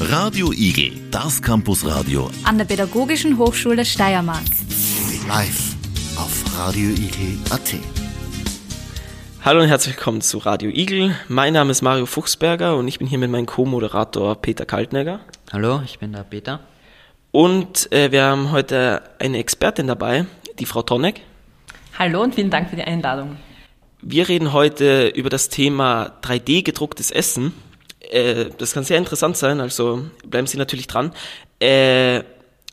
Radio Igel, das Campusradio an der Pädagogischen Hochschule Steiermark. live auf radioigel.at. Hallo und herzlich willkommen zu Radio Igel. Mein Name ist Mario Fuchsberger und ich bin hier mit meinem Co-Moderator Peter Kaltnegger. Hallo, ich bin der Peter. Und äh, wir haben heute eine Expertin dabei, die Frau Tonek. Hallo und vielen Dank für die Einladung. Wir reden heute über das Thema 3D gedrucktes Essen. Äh, das kann sehr interessant sein, also bleiben Sie natürlich dran. Äh,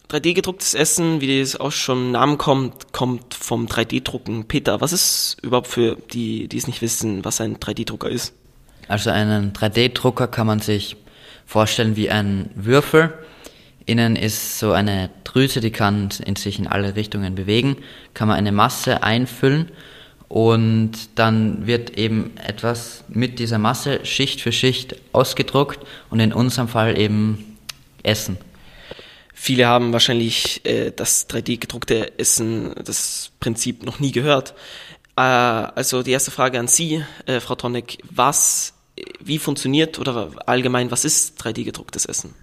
3D gedrucktes Essen, wie es auch schon im Namen kommt, kommt vom 3D-Drucken. Peter, was ist überhaupt für die, die es nicht wissen, was ein 3D-Drucker ist? Also einen 3D-Drucker kann man sich vorstellen wie ein Würfel. Innen ist so eine Drüse, die kann in sich in alle Richtungen bewegen. Kann man eine Masse einfüllen und dann wird eben etwas mit dieser Masse Schicht für Schicht ausgedruckt und in unserem Fall eben Essen. Viele haben wahrscheinlich äh, das 3D gedruckte Essen, das Prinzip noch nie gehört. Äh, also die erste Frage an Sie, äh, Frau Tonek, was, wie funktioniert oder allgemein, was ist 3D gedrucktes Essen?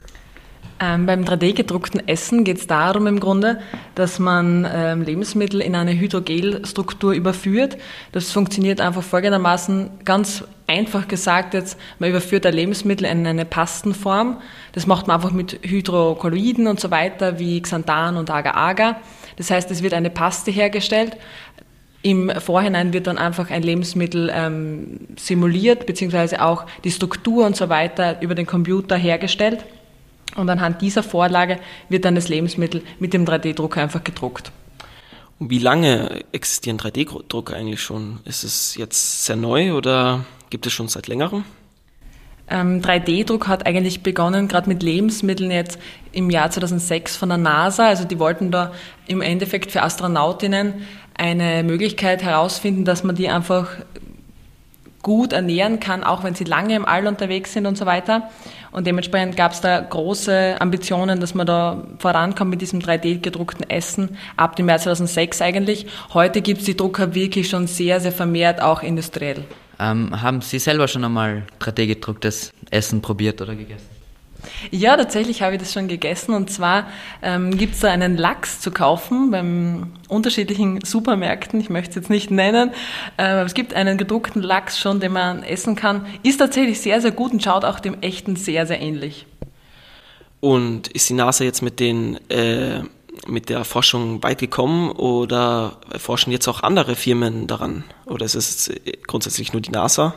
Ähm, beim 3D-gedruckten Essen geht es darum im Grunde, dass man ähm, Lebensmittel in eine Hydrogelstruktur überführt. Das funktioniert einfach folgendermaßen ganz einfach gesagt jetzt, man überführt ein Lebensmittel in eine Pastenform. Das macht man einfach mit Hydrokolloiden und so weiter wie Xanthan und Agar-Agar. Das heißt, es wird eine Paste hergestellt. Im Vorhinein wird dann einfach ein Lebensmittel ähm, simuliert, beziehungsweise auch die Struktur und so weiter über den Computer hergestellt. Und anhand dieser Vorlage wird dann das Lebensmittel mit dem 3D-Drucker einfach gedruckt. Und wie lange existieren 3D-Drucker eigentlich schon? Ist es jetzt sehr neu oder gibt es schon seit längerem? Ähm, 3D-Druck hat eigentlich begonnen, gerade mit Lebensmitteln jetzt im Jahr 2006 von der NASA. Also die wollten da im Endeffekt für Astronautinnen eine Möglichkeit herausfinden, dass man die einfach gut ernähren kann, auch wenn sie lange im All unterwegs sind und so weiter. Und dementsprechend gab es da große Ambitionen, dass man da vorankommt mit diesem 3D-gedruckten Essen ab dem Jahr 2006 eigentlich. Heute gibt es die Drucker wirklich schon sehr, sehr vermehrt, auch industriell. Ähm, haben Sie selber schon einmal 3D-gedrucktes Essen probiert oder gegessen? Ja, tatsächlich habe ich das schon gegessen. Und zwar ähm, gibt es da einen Lachs zu kaufen beim unterschiedlichen Supermärkten. Ich möchte es jetzt nicht nennen. Äh, es gibt einen gedruckten Lachs schon, den man essen kann. Ist tatsächlich sehr, sehr gut und schaut auch dem echten sehr, sehr ähnlich. Und ist die NASA jetzt mit den äh, mit der Forschung weit gekommen oder forschen jetzt auch andere Firmen daran? Oder ist es grundsätzlich nur die NASA?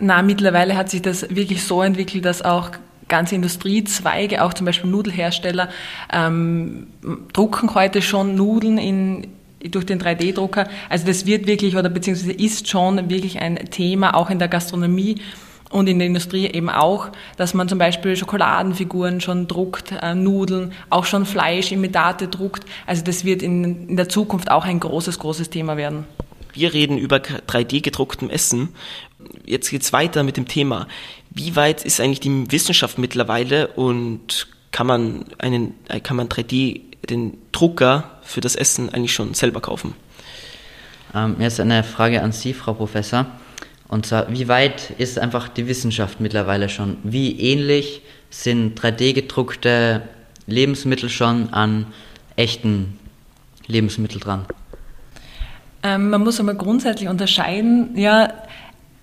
Na, mittlerweile hat sich das wirklich so entwickelt, dass auch ganze Industriezweige, auch zum Beispiel Nudelhersteller, ähm, drucken heute schon Nudeln in, durch den 3D-Drucker. Also das wird wirklich oder beziehungsweise ist schon wirklich ein Thema, auch in der Gastronomie und in der Industrie eben auch, dass man zum Beispiel Schokoladenfiguren schon druckt, äh, Nudeln, auch schon Fleischimitate druckt. Also das wird in, in der Zukunft auch ein großes, großes Thema werden. Wir reden über 3D gedrucktem Essen. Jetzt geht's weiter mit dem Thema. Wie weit ist eigentlich die Wissenschaft mittlerweile und kann man einen, kann man 3D, den Drucker für das Essen eigentlich schon selber kaufen? Ähm, jetzt eine Frage an Sie, Frau Professor. Und zwar, wie weit ist einfach die Wissenschaft mittlerweile schon? Wie ähnlich sind 3D gedruckte Lebensmittel schon an echten Lebensmitteln dran? Ähm, man muss einmal grundsätzlich unterscheiden, ja,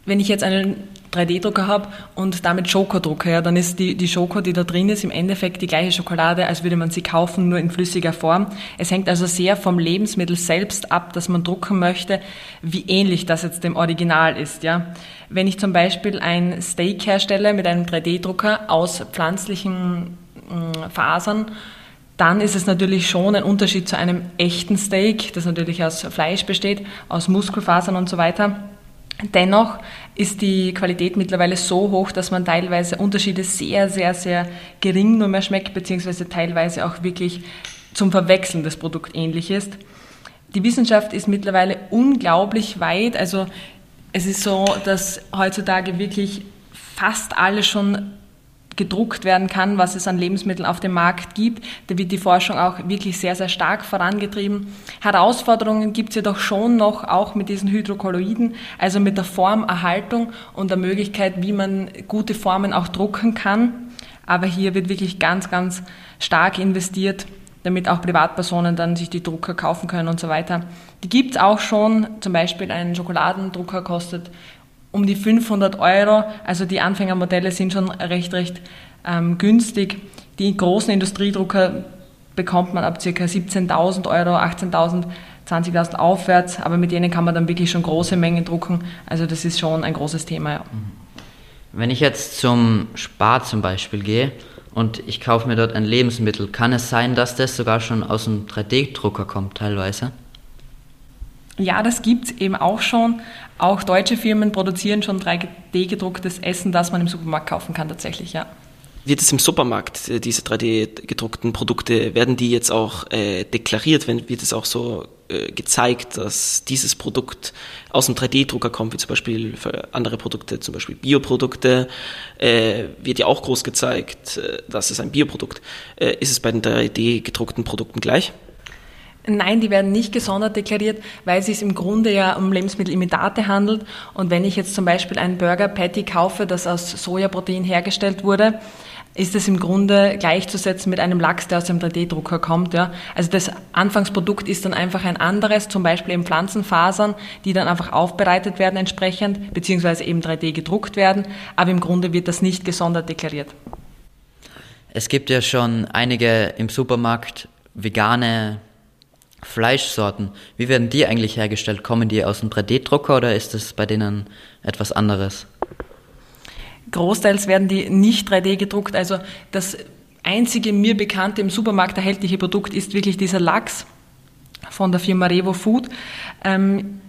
wenn ich jetzt einen 3D-Drucker habe und damit Schoko drucke, ja, dann ist die, die Schoko, die da drin ist, im Endeffekt die gleiche Schokolade, als würde man sie kaufen, nur in flüssiger Form. Es hängt also sehr vom Lebensmittel selbst ab, dass man drucken möchte, wie ähnlich das jetzt dem Original ist. Ja. Wenn ich zum Beispiel ein Steak herstelle mit einem 3D-Drucker aus pflanzlichen äh, Fasern, dann ist es natürlich schon ein Unterschied zu einem echten Steak, das natürlich aus Fleisch besteht, aus Muskelfasern und so weiter. Dennoch ist die Qualität mittlerweile so hoch, dass man teilweise Unterschiede sehr, sehr, sehr gering nur mehr schmeckt, beziehungsweise teilweise auch wirklich zum Verwechseln das Produkt ähnlich ist. Die Wissenschaft ist mittlerweile unglaublich weit. Also es ist so, dass heutzutage wirklich fast alles schon gedruckt werden kann, was es an Lebensmitteln auf dem Markt gibt. Da wird die Forschung auch wirklich sehr, sehr stark vorangetrieben. Herausforderungen gibt es jedoch schon noch, auch mit diesen Hydrokolloiden, also mit der Formerhaltung und der Möglichkeit, wie man gute Formen auch drucken kann. Aber hier wird wirklich ganz, ganz stark investiert, damit auch Privatpersonen dann sich die Drucker kaufen können und so weiter. Die gibt es auch schon, zum Beispiel ein Schokoladendrucker kostet um die 500 Euro, also die Anfängermodelle sind schon recht, recht ähm, günstig. Die großen Industriedrucker bekommt man ab ca. 17.000 Euro, 18.000, 20.000 aufwärts, aber mit denen kann man dann wirklich schon große Mengen drucken. Also das ist schon ein großes Thema. Ja. Wenn ich jetzt zum Spar zum Beispiel gehe und ich kaufe mir dort ein Lebensmittel, kann es sein, dass das sogar schon aus dem 3D-Drucker kommt teilweise? Ja, das gibt es eben auch schon. Auch deutsche Firmen produzieren schon 3D-gedrucktes Essen, das man im Supermarkt kaufen kann tatsächlich, ja. Wird es im Supermarkt, äh, diese 3D-gedruckten Produkte, werden die jetzt auch äh, deklariert? Wird es auch so äh, gezeigt, dass dieses Produkt aus dem 3D-Drucker kommt, wie zum Beispiel für andere Produkte, zum Beispiel Bioprodukte, äh, wird ja auch groß gezeigt, äh, dass es ein Bioprodukt. Äh, ist es bei den 3D-gedruckten Produkten gleich? Nein, die werden nicht gesondert deklariert, weil es sich im Grunde ja um Lebensmittelimitate handelt. Und wenn ich jetzt zum Beispiel einen Burger Patty kaufe, das aus Sojaprotein hergestellt wurde, ist es im Grunde gleichzusetzen mit einem Lachs, der aus dem 3D-Drucker kommt. Ja. Also das Anfangsprodukt ist dann einfach ein anderes, zum Beispiel eben Pflanzenfasern, die dann einfach aufbereitet werden entsprechend, beziehungsweise eben 3D gedruckt werden. Aber im Grunde wird das nicht gesondert deklariert. Es gibt ja schon einige im Supermarkt vegane Fleischsorten. Wie werden die eigentlich hergestellt? Kommen die aus dem 3D-Drucker oder ist das bei denen etwas anderes? Großteils werden die nicht 3D gedruckt. Also das einzige mir bekannte im Supermarkt erhältliche Produkt ist wirklich dieser Lachs von der Firma Revo Food. Ähm,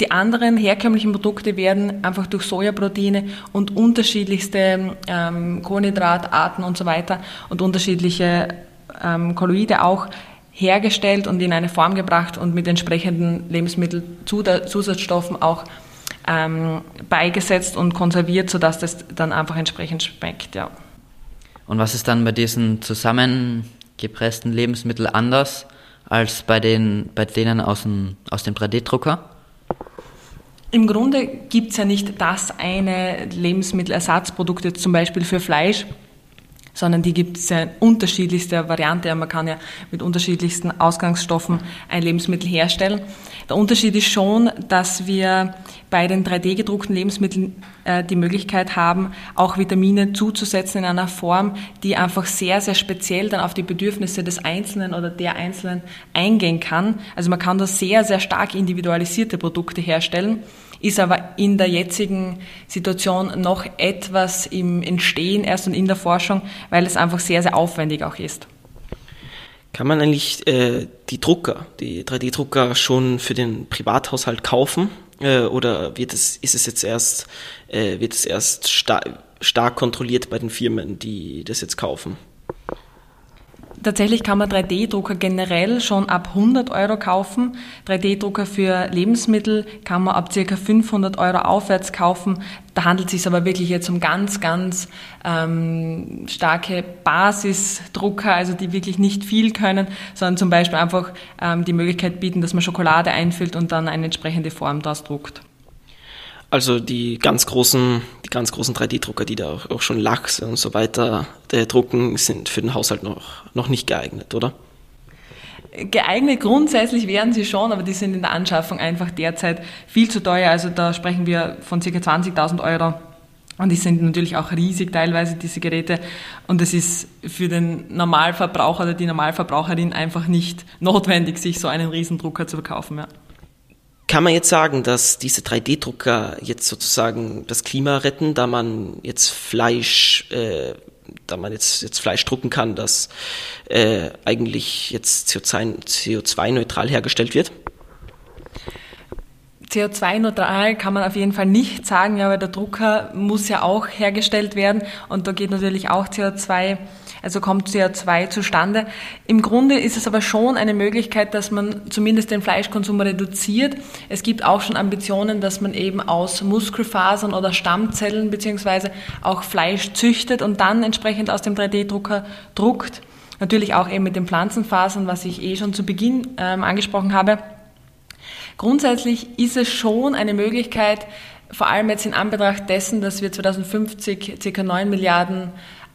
die anderen herkömmlichen Produkte werden einfach durch Sojaproteine und unterschiedlichste ähm, Kohlenhydratarten und so weiter und unterschiedliche ähm, Kolloide auch hergestellt und in eine Form gebracht und mit entsprechenden Lebensmittelzusatzstoffen auch ähm, beigesetzt und konserviert, sodass das dann einfach entsprechend schmeckt, ja. Und was ist dann bei diesen zusammengepressten Lebensmitteln anders als bei, den, bei denen aus dem, aus dem 3D-Drucker? Im Grunde gibt es ja nicht das eine Lebensmittelersatzprodukt jetzt zum Beispiel für Fleisch, sondern die gibt es ja in unterschiedlichster Variante. Man kann ja mit unterschiedlichsten Ausgangsstoffen ein Lebensmittel herstellen. Der Unterschied ist schon, dass wir bei den 3D gedruckten Lebensmitteln äh, die Möglichkeit haben, auch Vitamine zuzusetzen in einer Form, die einfach sehr, sehr speziell dann auf die Bedürfnisse des Einzelnen oder der Einzelnen eingehen kann. Also man kann da sehr, sehr stark individualisierte Produkte herstellen ist aber in der jetzigen Situation noch etwas im Entstehen erst und in der Forschung, weil es einfach sehr, sehr aufwendig auch ist. Kann man eigentlich äh, die Drucker, die 3D-Drucker schon für den Privathaushalt kaufen? Äh, oder wird es, ist es jetzt erst, äh, wird es erst star stark kontrolliert bei den Firmen, die das jetzt kaufen? Tatsächlich kann man 3D-Drucker generell schon ab 100 Euro kaufen. 3D-Drucker für Lebensmittel kann man ab ca. 500 Euro aufwärts kaufen. Da handelt es sich aber wirklich jetzt um ganz, ganz ähm, starke Basisdrucker, also die wirklich nicht viel können, sondern zum Beispiel einfach ähm, die Möglichkeit bieten, dass man Schokolade einfüllt und dann eine entsprechende Form daraus druckt. Also die ganz großen, die ganz großen 3D-Drucker, die da auch, auch, schon Lachs und so weiter äh, drucken, sind für den Haushalt noch, noch nicht geeignet, oder? Geeignet grundsätzlich wären sie schon, aber die sind in der Anschaffung einfach derzeit viel zu teuer. Also da sprechen wir von ca. 20.000 Euro. Und die sind natürlich auch riesig teilweise, diese Geräte. Und es ist für den Normalverbraucher oder die Normalverbraucherin einfach nicht notwendig, sich so einen Riesendrucker zu kaufen. Ja. Kann man jetzt sagen, dass diese 3D-Drucker jetzt sozusagen das Klima retten, da man jetzt Fleisch, äh, da man jetzt, jetzt Fleisch drucken kann, das äh, eigentlich jetzt CO2-neutral hergestellt wird? CO2-neutral kann man auf jeden Fall nicht sagen, ja, weil der Drucker muss ja auch hergestellt werden und da geht natürlich auch CO2 also kommt CO2 zustande. Im Grunde ist es aber schon eine Möglichkeit, dass man zumindest den Fleischkonsum reduziert. Es gibt auch schon Ambitionen, dass man eben aus Muskelfasern oder Stammzellen beziehungsweise auch Fleisch züchtet und dann entsprechend aus dem 3D-Drucker druckt. Natürlich auch eben mit den Pflanzenfasern, was ich eh schon zu Beginn ähm, angesprochen habe. Grundsätzlich ist es schon eine Möglichkeit, vor allem jetzt in Anbetracht dessen, dass wir 2050 ca. 9 Milliarden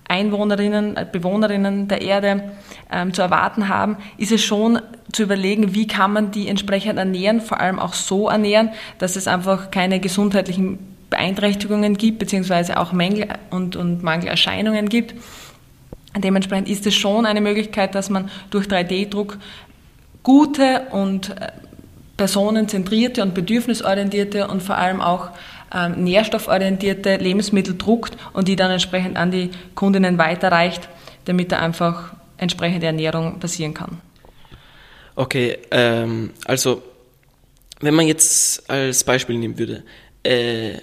Einwohnerinnen, äh, Bewohnerinnen der Erde ähm, zu erwarten haben, ist es schon zu überlegen, wie kann man die entsprechend ernähren, vor allem auch so ernähren, dass es einfach keine gesundheitlichen Beeinträchtigungen gibt, beziehungsweise auch Mängel und, und Mangelerscheinungen gibt. Dementsprechend ist es schon eine Möglichkeit, dass man durch 3D-Druck gute und äh, personenzentrierte und bedürfnisorientierte und vor allem auch ähm, nährstofforientierte Lebensmittel druckt und die dann entsprechend an die Kundinnen weiterreicht, damit da einfach entsprechende Ernährung passieren kann. Okay, ähm, also wenn man jetzt als Beispiel nehmen würde, äh,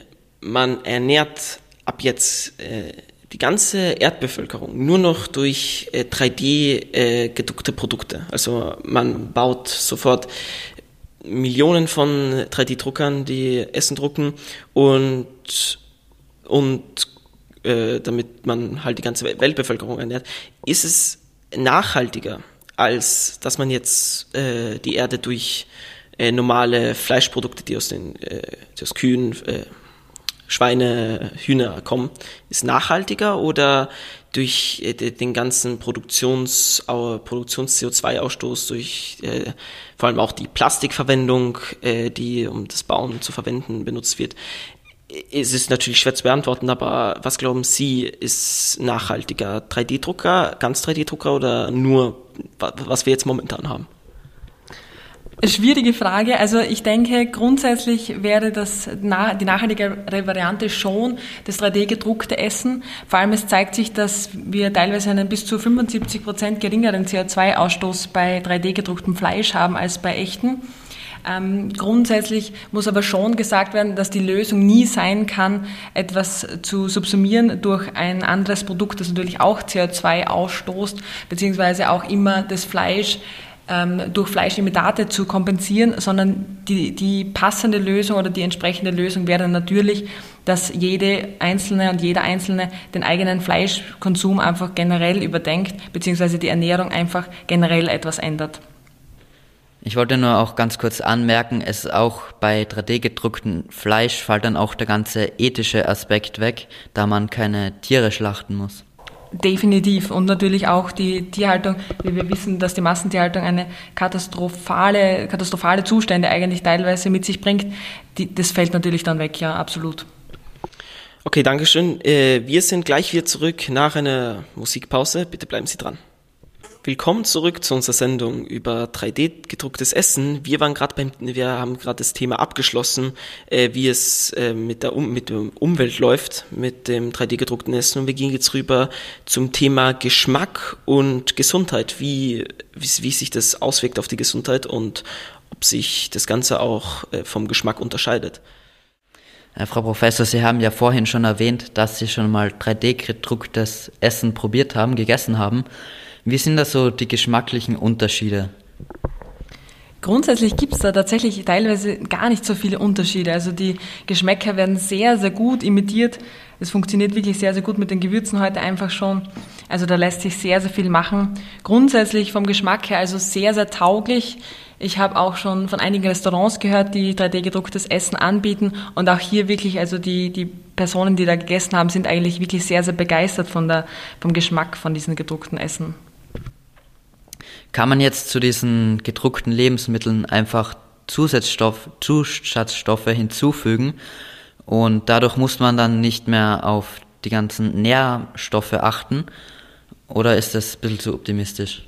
man ernährt ab jetzt äh, die ganze Erdbevölkerung nur noch durch äh, 3D äh, gedruckte Produkte. Also man baut sofort Millionen von 3D-Druckern, die Essen drucken und, und äh, damit man halt die ganze Weltbevölkerung ernährt. Ist es nachhaltiger, als dass man jetzt äh, die Erde durch äh, normale Fleischprodukte, die aus den äh, die aus Kühen, äh, Schweine, Hühner kommen, ist nachhaltiger oder durch äh, den ganzen Produktions, Produktions-CO2-Ausstoß, durch äh, vor allem auch die Plastikverwendung, äh, die um das Bauen zu verwenden benutzt wird. Es ist natürlich schwer zu beantworten, aber was glauben Sie, ist nachhaltiger? 3D-Drucker, ganz 3D-Drucker oder nur, was wir jetzt momentan haben? Schwierige Frage. Also ich denke, grundsätzlich wäre das die nachhaltigere Variante schon das 3D-gedruckte Essen. Vor allem es zeigt sich, dass wir teilweise einen bis zu 75 Prozent geringeren CO2-Ausstoß bei 3D-gedrucktem Fleisch haben als bei echten. Ähm, grundsätzlich muss aber schon gesagt werden, dass die Lösung nie sein kann, etwas zu subsumieren durch ein anderes Produkt, das natürlich auch CO2 ausstoßt, beziehungsweise auch immer das Fleisch durch Fleischimitate zu kompensieren, sondern die, die passende Lösung oder die entsprechende Lösung wäre natürlich, dass jede Einzelne und jeder Einzelne den eigenen Fleischkonsum einfach generell überdenkt, beziehungsweise die Ernährung einfach generell etwas ändert. Ich wollte nur auch ganz kurz anmerken, es auch bei 3D gedrucktem Fleisch fällt dann auch der ganze ethische Aspekt weg, da man keine Tiere schlachten muss. Definitiv. Und natürlich auch die Tierhaltung, wie wir wissen, dass die Massentierhaltung eine katastrophale, katastrophale Zustände eigentlich teilweise mit sich bringt. Die, das fällt natürlich dann weg, ja, absolut. Okay, Dankeschön. Äh, wir sind gleich wieder zurück nach einer Musikpause. Bitte bleiben Sie dran. Willkommen zurück zu unserer Sendung über 3D gedrucktes Essen. Wir waren gerade beim, wir haben gerade das Thema abgeschlossen, äh, wie es äh, mit der um, mit der Umwelt läuft mit dem 3D gedruckten Essen und wir gehen jetzt rüber zum Thema Geschmack und Gesundheit, wie wie, wie sich das auswirkt auf die Gesundheit und ob sich das Ganze auch äh, vom Geschmack unterscheidet. Äh, Frau Professor, Sie haben ja vorhin schon erwähnt, dass Sie schon mal 3D gedrucktes Essen probiert haben, gegessen haben. Wie sind da so die geschmacklichen Unterschiede? Grundsätzlich gibt es da tatsächlich teilweise gar nicht so viele Unterschiede. Also die Geschmäcker werden sehr, sehr gut imitiert. Es funktioniert wirklich sehr, sehr gut mit den Gewürzen heute einfach schon. Also da lässt sich sehr, sehr viel machen. Grundsätzlich vom Geschmack her also sehr, sehr tauglich. Ich habe auch schon von einigen Restaurants gehört, die 3D-gedrucktes Essen anbieten. Und auch hier wirklich, also die, die Personen, die da gegessen haben, sind eigentlich wirklich sehr, sehr begeistert von der, vom Geschmack von diesen gedruckten Essen. Kann man jetzt zu diesen gedruckten Lebensmitteln einfach Zusatzstoff, Zusatzstoffe hinzufügen und dadurch muss man dann nicht mehr auf die ganzen Nährstoffe achten? Oder ist das ein bisschen zu optimistisch?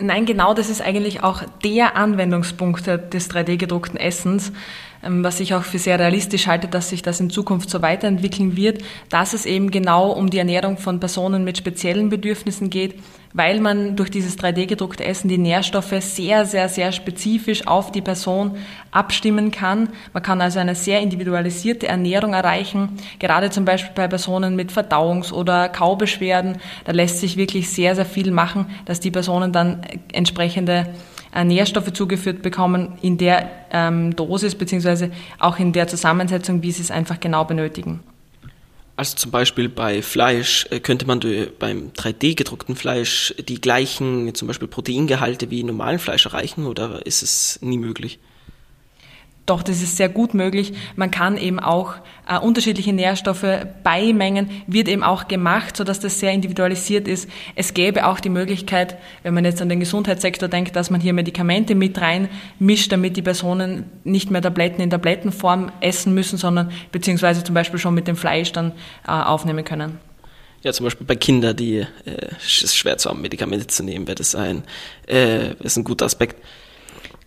Nein, genau das ist eigentlich auch der Anwendungspunkt des 3D-gedruckten Essens. Ähm, was ich auch für sehr realistisch halte, dass sich das in Zukunft so weiterentwickeln wird, dass es eben genau um die Ernährung von Personen mit speziellen Bedürfnissen geht, weil man durch dieses 3D-gedruckte Essen die Nährstoffe sehr, sehr, sehr spezifisch auf die Person abstimmen kann. Man kann also eine sehr individualisierte Ernährung erreichen, gerade zum Beispiel bei Personen mit Verdauungs- oder Kaubeschwerden. Da lässt sich wirklich sehr, sehr viel machen, dass die Personen dann entsprechende äh, Nährstoffe zugeführt bekommen in der ähm, Dosis beziehungsweise auch in der Zusammensetzung, wie sie es einfach genau benötigen. Also zum Beispiel bei Fleisch äh, könnte man beim 3D gedruckten Fleisch die gleichen zum Beispiel Proteingehalte wie normalen Fleisch erreichen oder ist es nie möglich? Doch das ist sehr gut möglich. Man kann eben auch äh, unterschiedliche Nährstoffe beimengen, wird eben auch gemacht, sodass das sehr individualisiert ist. Es gäbe auch die Möglichkeit, wenn man jetzt an den Gesundheitssektor denkt, dass man hier Medikamente mit rein mischt, damit die Personen nicht mehr Tabletten in Tablettenform essen müssen, sondern beziehungsweise zum Beispiel schon mit dem Fleisch dann äh, aufnehmen können. Ja, zum Beispiel bei Kindern, die äh, es schwer zu haben, Medikamente zu nehmen, wäre das ein, äh, ist ein guter Aspekt.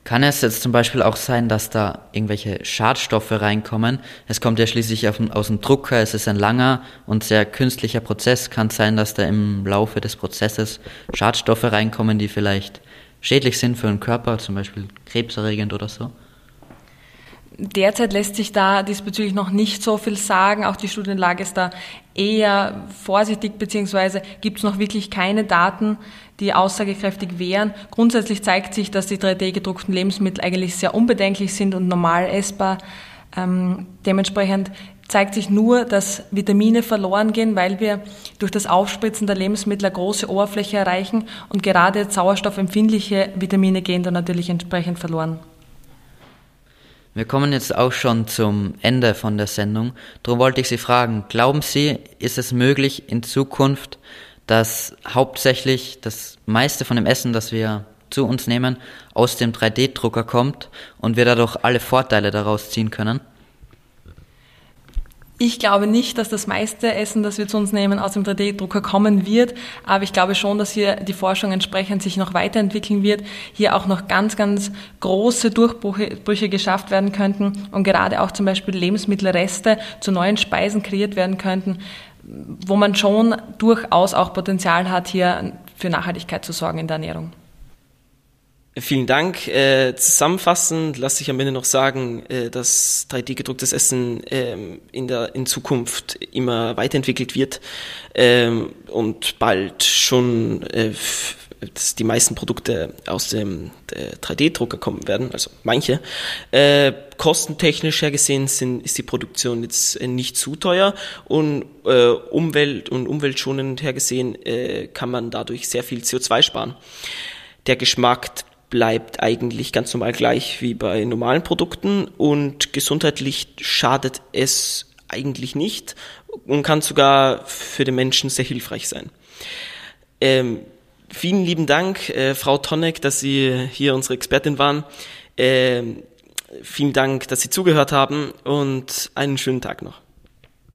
Kann es jetzt zum Beispiel auch sein, dass da irgendwelche Schadstoffe reinkommen? Es kommt ja schließlich aus dem Drucker, es ist ein langer und sehr künstlicher Prozess. Kann es sein, dass da im Laufe des Prozesses Schadstoffe reinkommen, die vielleicht schädlich sind für den Körper, zum Beispiel krebserregend oder so? Derzeit lässt sich da diesbezüglich noch nicht so viel sagen. Auch die Studienlage ist da eher vorsichtig, beziehungsweise gibt es noch wirklich keine Daten, die aussagekräftig wären. Grundsätzlich zeigt sich, dass die 3D-gedruckten Lebensmittel eigentlich sehr unbedenklich sind und normal essbar. Ähm, dementsprechend zeigt sich nur, dass Vitamine verloren gehen, weil wir durch das Aufspritzen der Lebensmittel eine große Oberfläche erreichen und gerade sauerstoffempfindliche Vitamine gehen dann natürlich entsprechend verloren. Wir kommen jetzt auch schon zum Ende von der Sendung. Darum wollte ich Sie fragen, glauben Sie, ist es möglich in Zukunft, dass hauptsächlich das meiste von dem Essen, das wir zu uns nehmen, aus dem 3D-Drucker kommt und wir dadurch alle Vorteile daraus ziehen können? Ich glaube nicht, dass das meiste Essen, das wir zu uns nehmen, aus dem 3D-Drucker kommen wird, aber ich glaube schon, dass hier die Forschung entsprechend sich noch weiterentwickeln wird, hier auch noch ganz, ganz große Durchbrüche geschafft werden könnten und gerade auch zum Beispiel Lebensmittelreste zu neuen Speisen kreiert werden könnten, wo man schon durchaus auch Potenzial hat, hier für Nachhaltigkeit zu sorgen in der Ernährung. Vielen Dank. Äh, zusammenfassend lasse ich am Ende noch sagen, äh, dass 3D-gedrucktes Essen ähm, in der in Zukunft immer weiterentwickelt wird ähm, und bald schon äh, die meisten Produkte aus dem 3D-Drucker kommen werden, also manche. Äh, kostentechnisch hergesehen sind, ist die Produktion jetzt nicht zu teuer und äh, Umwelt und umweltschonend hergesehen äh, kann man dadurch sehr viel CO2 sparen. Der Geschmack bleibt eigentlich ganz normal gleich wie bei normalen Produkten und gesundheitlich schadet es eigentlich nicht und kann sogar für den Menschen sehr hilfreich sein. Ähm, vielen lieben Dank, äh, Frau Tonneck, dass Sie hier unsere Expertin waren. Ähm, vielen Dank, dass Sie zugehört haben und einen schönen Tag noch.